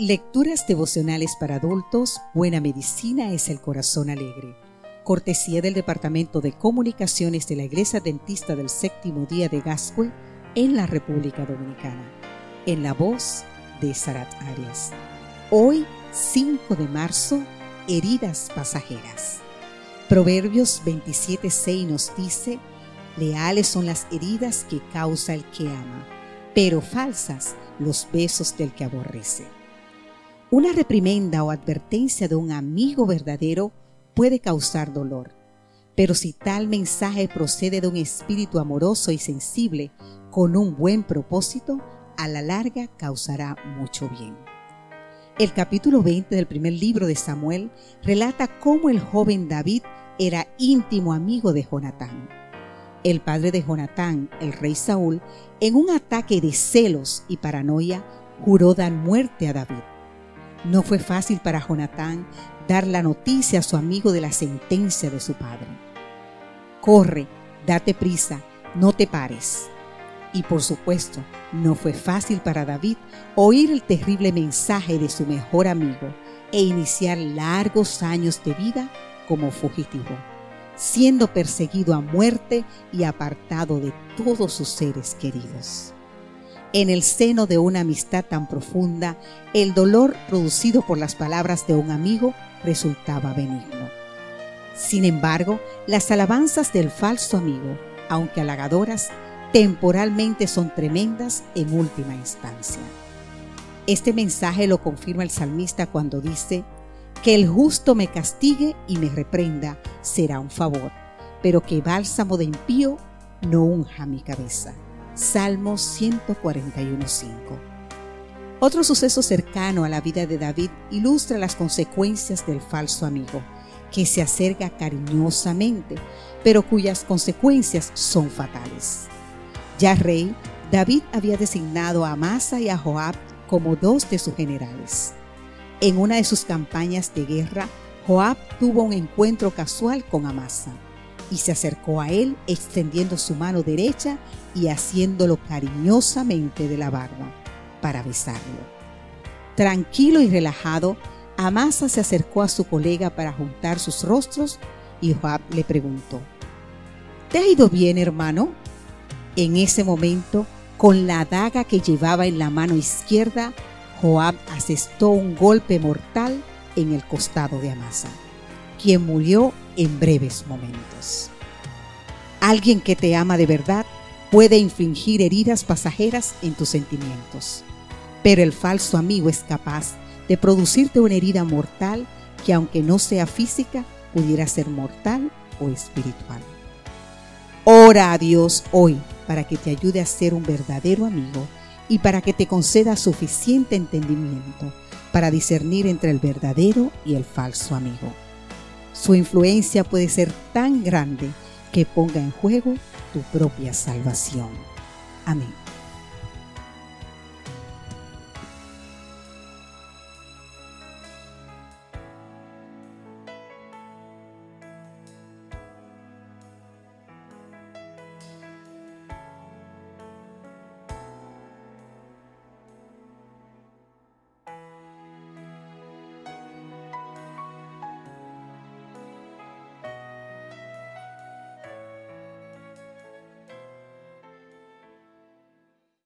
Lecturas devocionales para adultos, Buena Medicina es el Corazón Alegre. Cortesía del Departamento de Comunicaciones de la Iglesia Dentista del Séptimo Día de Gascue en la República Dominicana. En la voz de Sarat Arias. Hoy, 5 de marzo, heridas pasajeras. Proverbios 27.6 nos dice, leales son las heridas que causa el que ama, pero falsas los besos del que aborrece. Una reprimenda o advertencia de un amigo verdadero puede causar dolor, pero si tal mensaje procede de un espíritu amoroso y sensible con un buen propósito, a la larga causará mucho bien. El capítulo 20 del primer libro de Samuel relata cómo el joven David era íntimo amigo de Jonatán. El padre de Jonatán, el rey Saúl, en un ataque de celos y paranoia, juró dar muerte a David. No fue fácil para Jonatán dar la noticia a su amigo de la sentencia de su padre. Corre, date prisa, no te pares. Y por supuesto, no fue fácil para David oír el terrible mensaje de su mejor amigo e iniciar largos años de vida como fugitivo, siendo perseguido a muerte y apartado de todos sus seres queridos. En el seno de una amistad tan profunda, el dolor producido por las palabras de un amigo resultaba benigno. Sin embargo, las alabanzas del falso amigo, aunque halagadoras, temporalmente son tremendas en última instancia. Este mensaje lo confirma el salmista cuando dice, que el justo me castigue y me reprenda será un favor, pero que bálsamo de impío no unja mi cabeza. Salmos 141.5. Otro suceso cercano a la vida de David ilustra las consecuencias del falso amigo, que se acerca cariñosamente, pero cuyas consecuencias son fatales. Ya rey, David había designado a Amasa y a Joab como dos de sus generales. En una de sus campañas de guerra, Joab tuvo un encuentro casual con Amasa y se acercó a él extendiendo su mano derecha y haciéndolo cariñosamente de la barba para besarlo. Tranquilo y relajado, Amasa se acercó a su colega para juntar sus rostros y Joab le preguntó, ¿Te ha ido bien, hermano? En ese momento, con la daga que llevaba en la mano izquierda, Joab asestó un golpe mortal en el costado de Amasa quien murió en breves momentos. Alguien que te ama de verdad puede infligir heridas pasajeras en tus sentimientos, pero el falso amigo es capaz de producirte una herida mortal que aunque no sea física, pudiera ser mortal o espiritual. Ora a Dios hoy para que te ayude a ser un verdadero amigo y para que te conceda suficiente entendimiento para discernir entre el verdadero y el falso amigo. Su influencia puede ser tan grande que ponga en juego tu propia salvación. Amén.